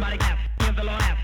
Thank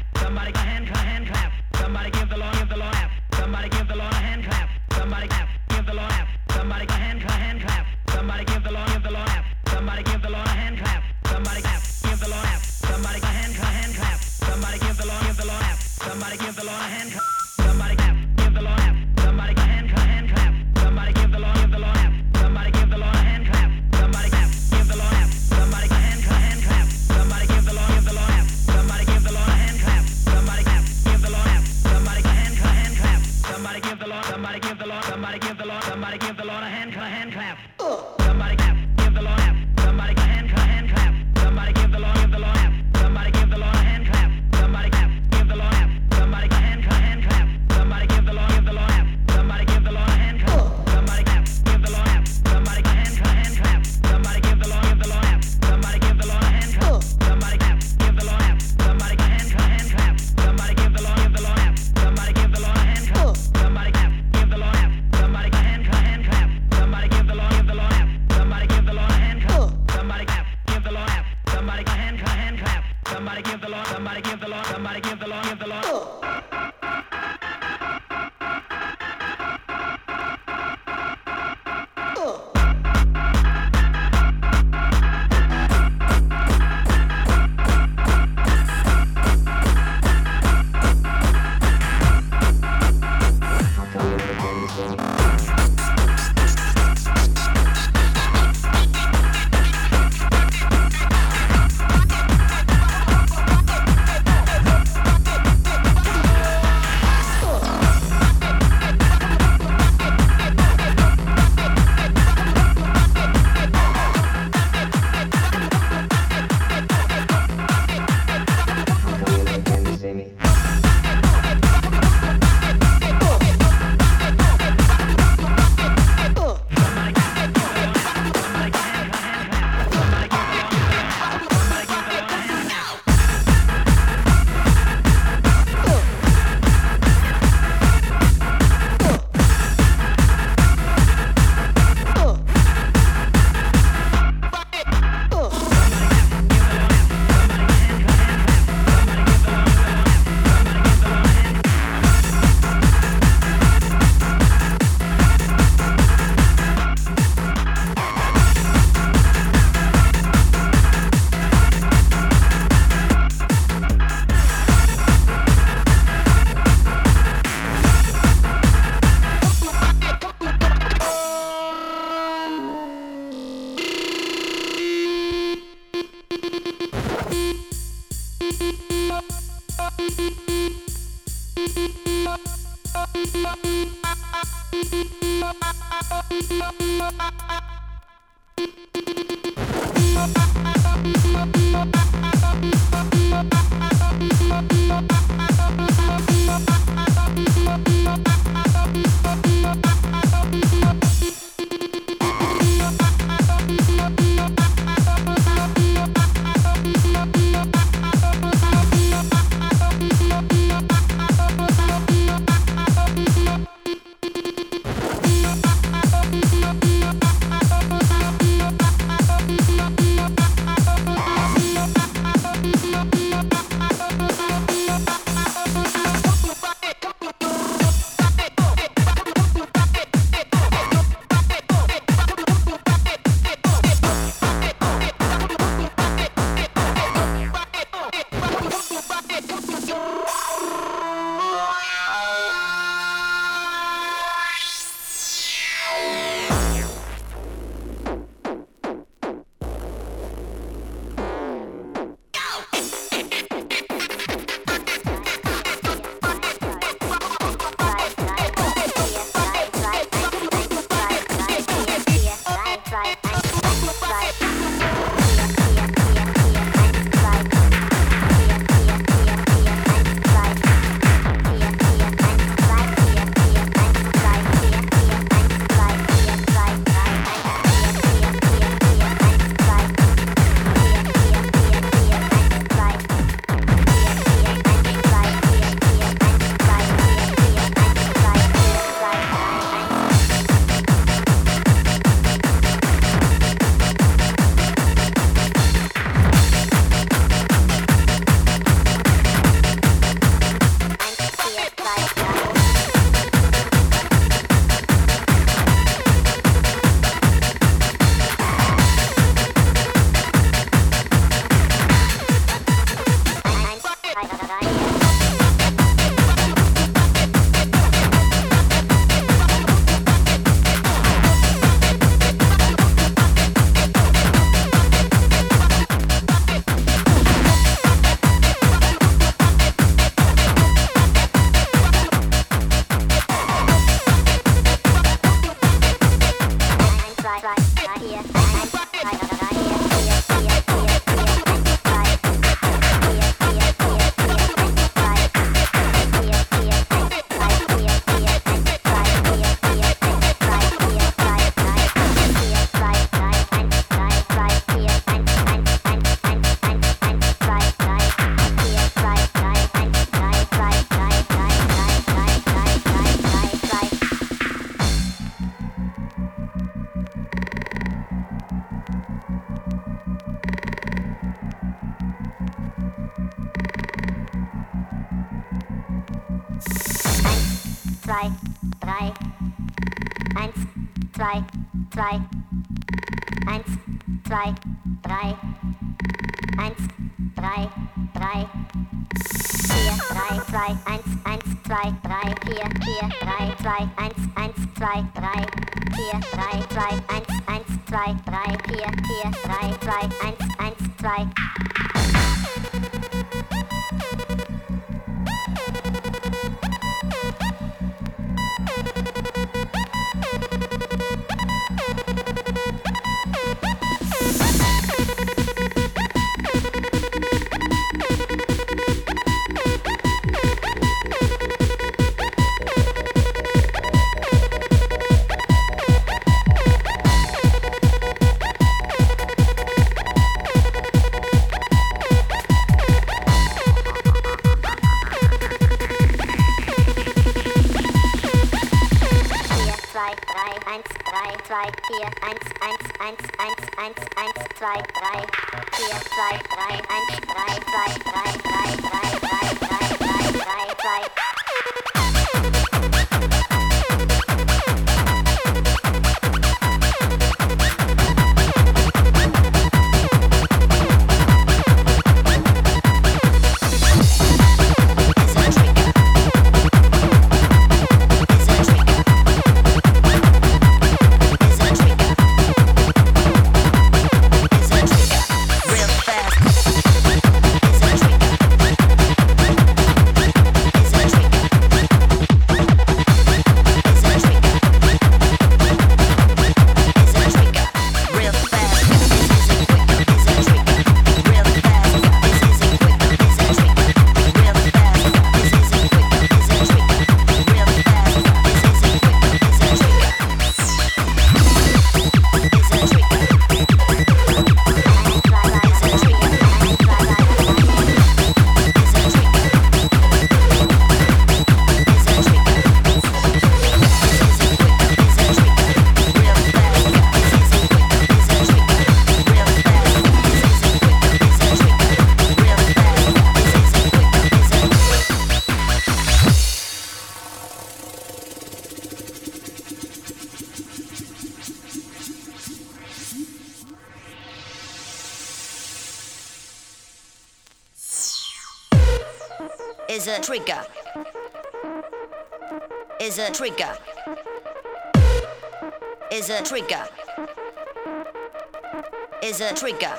a trigger.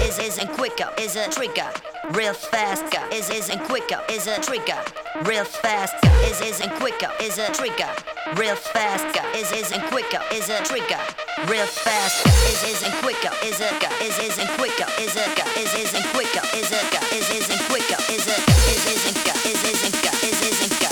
Is is and quicker is a trigger. Real fast is is and quicker is a trigger. Real fast is is and quicker is a trigger. Real fast is is and quicker is a trigger. Real fast is is and quicker is a is is and quicker is a is is and quicker is a is is and quicker is a is is and is is and is is and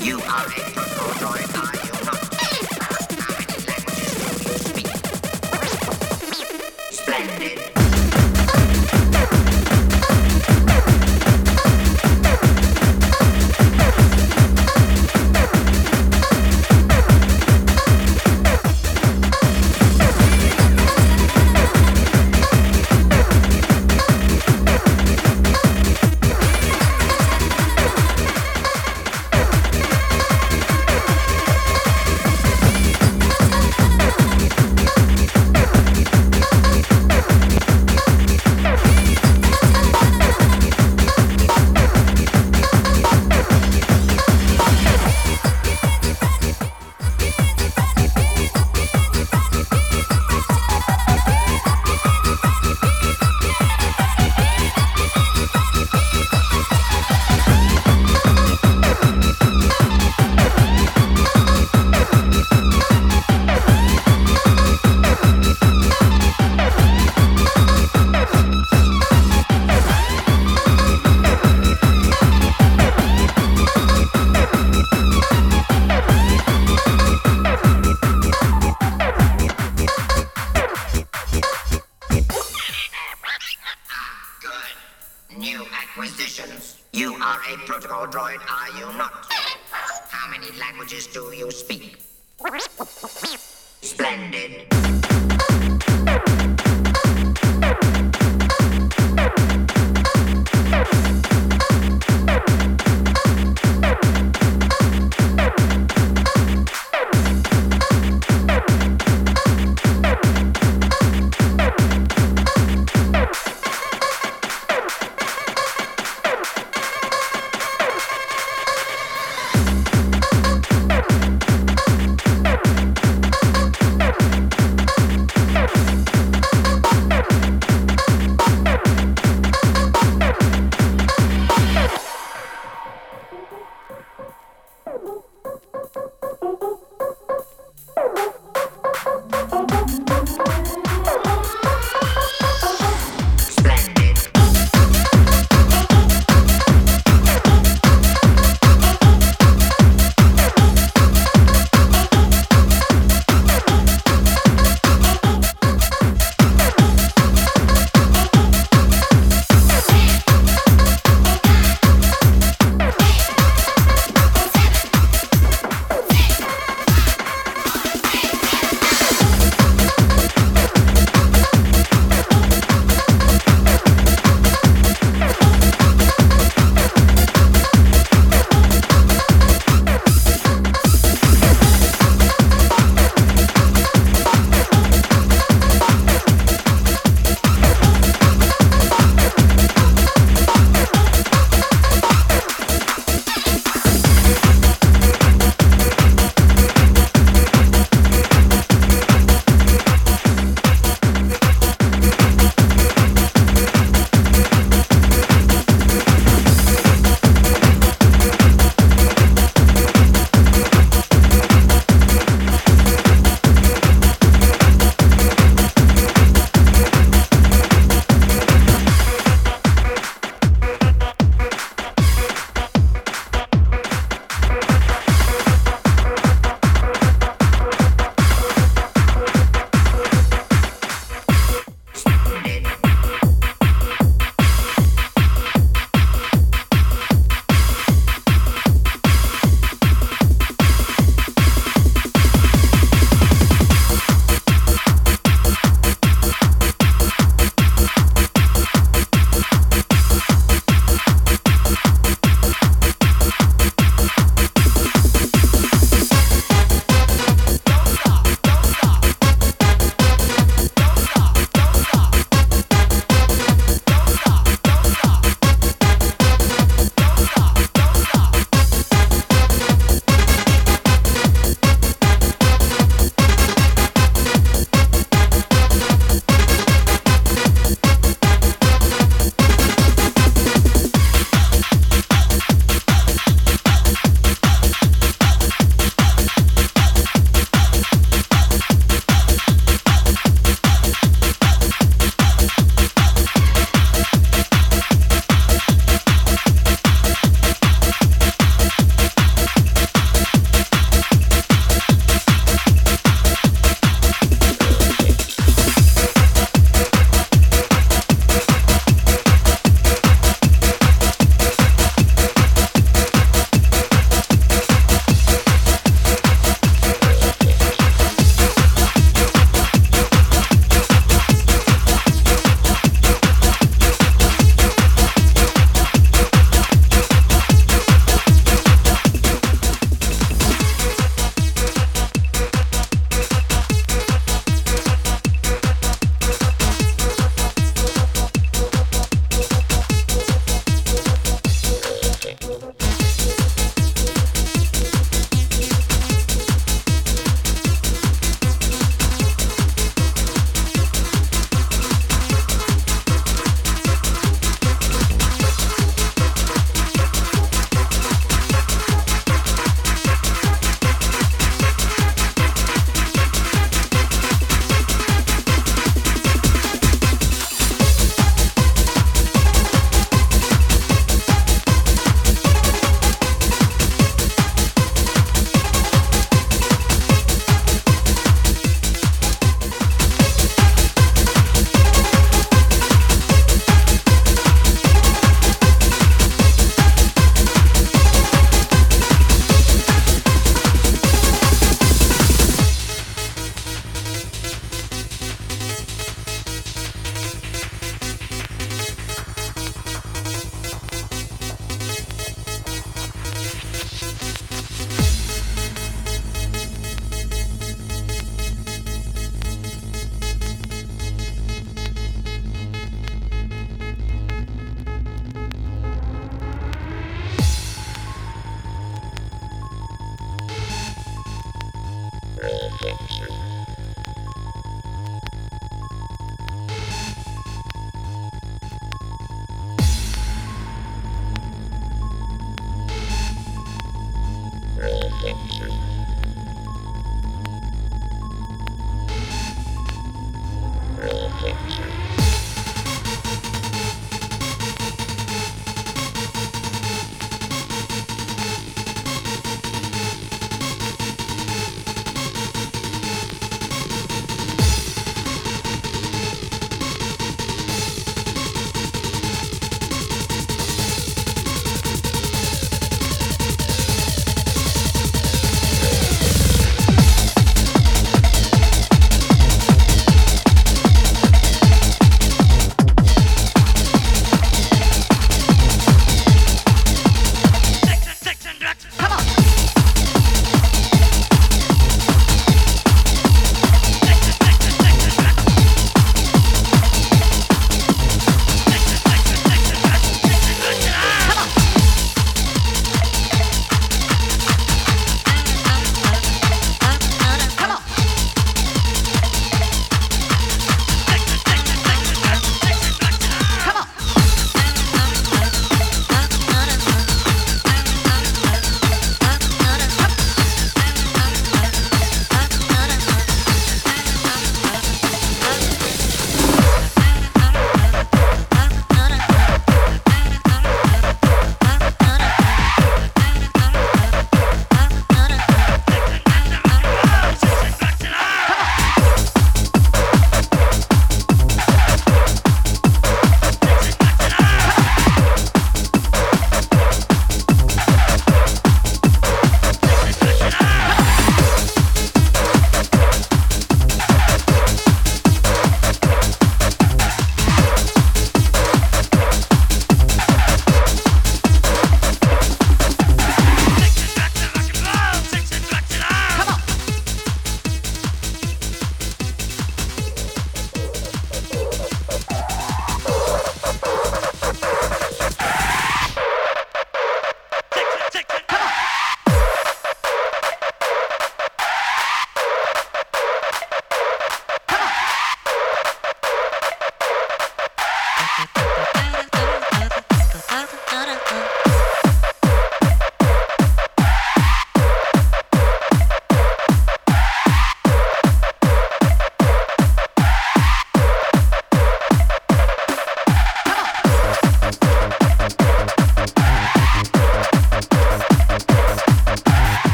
You are a for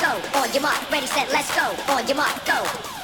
go. On your mark, ready, set, let's go. On your mark, go.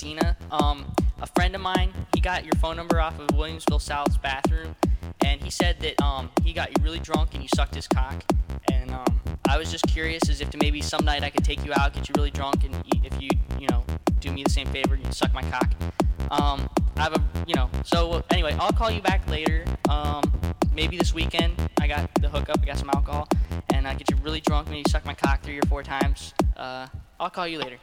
Christina. Um, a friend of mine, he got your phone number off of Williamsville South's bathroom, and he said that um, he got you really drunk and you sucked his cock. And um, I was just curious as if to maybe some night I could take you out, get you really drunk, and if you, you know, do me the same favor, you suck my cock. Um, I have a, you know, so anyway, I'll call you back later. Um, maybe this weekend. I got the hookup, I got some alcohol, and I get you really drunk, maybe you suck my cock three or four times. Uh, I'll call you later.